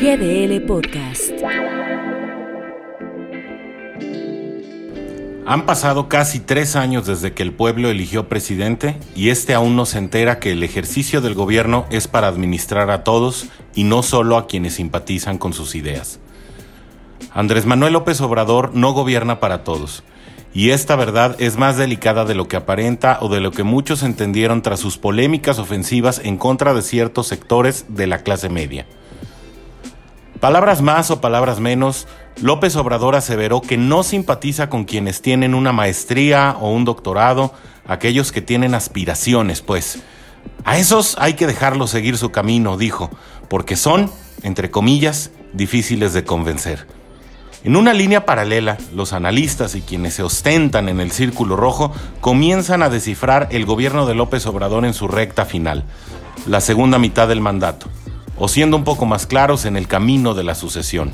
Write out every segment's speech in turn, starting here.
GDL Podcast. Han pasado casi tres años desde que el pueblo eligió presidente y este aún no se entera que el ejercicio del gobierno es para administrar a todos y no solo a quienes simpatizan con sus ideas. Andrés Manuel López Obrador no gobierna para todos y esta verdad es más delicada de lo que aparenta o de lo que muchos entendieron tras sus polémicas ofensivas en contra de ciertos sectores de la clase media. Palabras más o palabras menos, López Obrador aseveró que no simpatiza con quienes tienen una maestría o un doctorado, aquellos que tienen aspiraciones, pues. A esos hay que dejarlos seguir su camino, dijo, porque son, entre comillas, difíciles de convencer. En una línea paralela, los analistas y quienes se ostentan en el círculo rojo comienzan a descifrar el gobierno de López Obrador en su recta final, la segunda mitad del mandato, o siendo un poco más claros en el camino de la sucesión.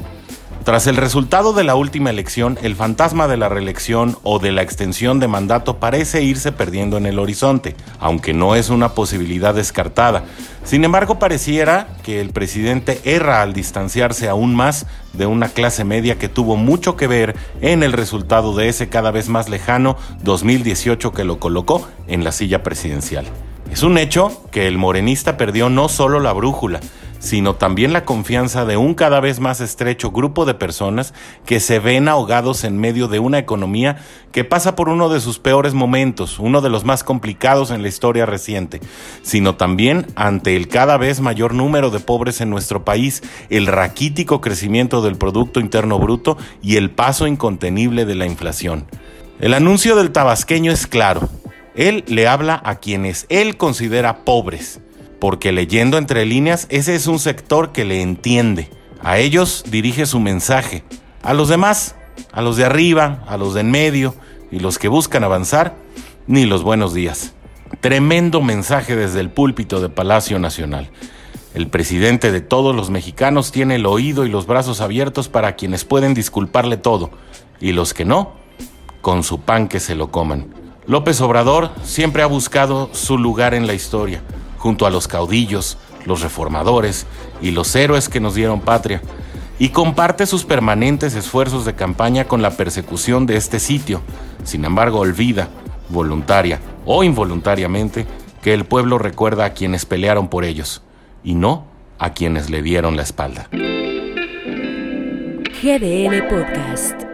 Tras el resultado de la última elección, el fantasma de la reelección o de la extensión de mandato parece irse perdiendo en el horizonte, aunque no es una posibilidad descartada. Sin embargo, pareciera que el presidente erra al distanciarse aún más de una clase media que tuvo mucho que ver en el resultado de ese cada vez más lejano 2018 que lo colocó en la silla presidencial. Es un hecho que el morenista perdió no solo la brújula, sino también la confianza de un cada vez más estrecho grupo de personas que se ven ahogados en medio de una economía que pasa por uno de sus peores momentos, uno de los más complicados en la historia reciente, sino también ante el cada vez mayor número de pobres en nuestro país, el raquítico crecimiento del Producto Interno Bruto y el paso incontenible de la inflación. El anuncio del tabasqueño es claro. Él le habla a quienes él considera pobres porque leyendo entre líneas, ese es un sector que le entiende. A ellos dirige su mensaje. A los demás, a los de arriba, a los de en medio y los que buscan avanzar, ni los buenos días. Tremendo mensaje desde el púlpito de Palacio Nacional. El presidente de todos los mexicanos tiene el oído y los brazos abiertos para quienes pueden disculparle todo, y los que no, con su pan que se lo coman. López Obrador siempre ha buscado su lugar en la historia junto a los caudillos, los reformadores y los héroes que nos dieron patria, y comparte sus permanentes esfuerzos de campaña con la persecución de este sitio. Sin embargo, olvida, voluntaria o involuntariamente, que el pueblo recuerda a quienes pelearon por ellos, y no a quienes le dieron la espalda. GDL Podcast.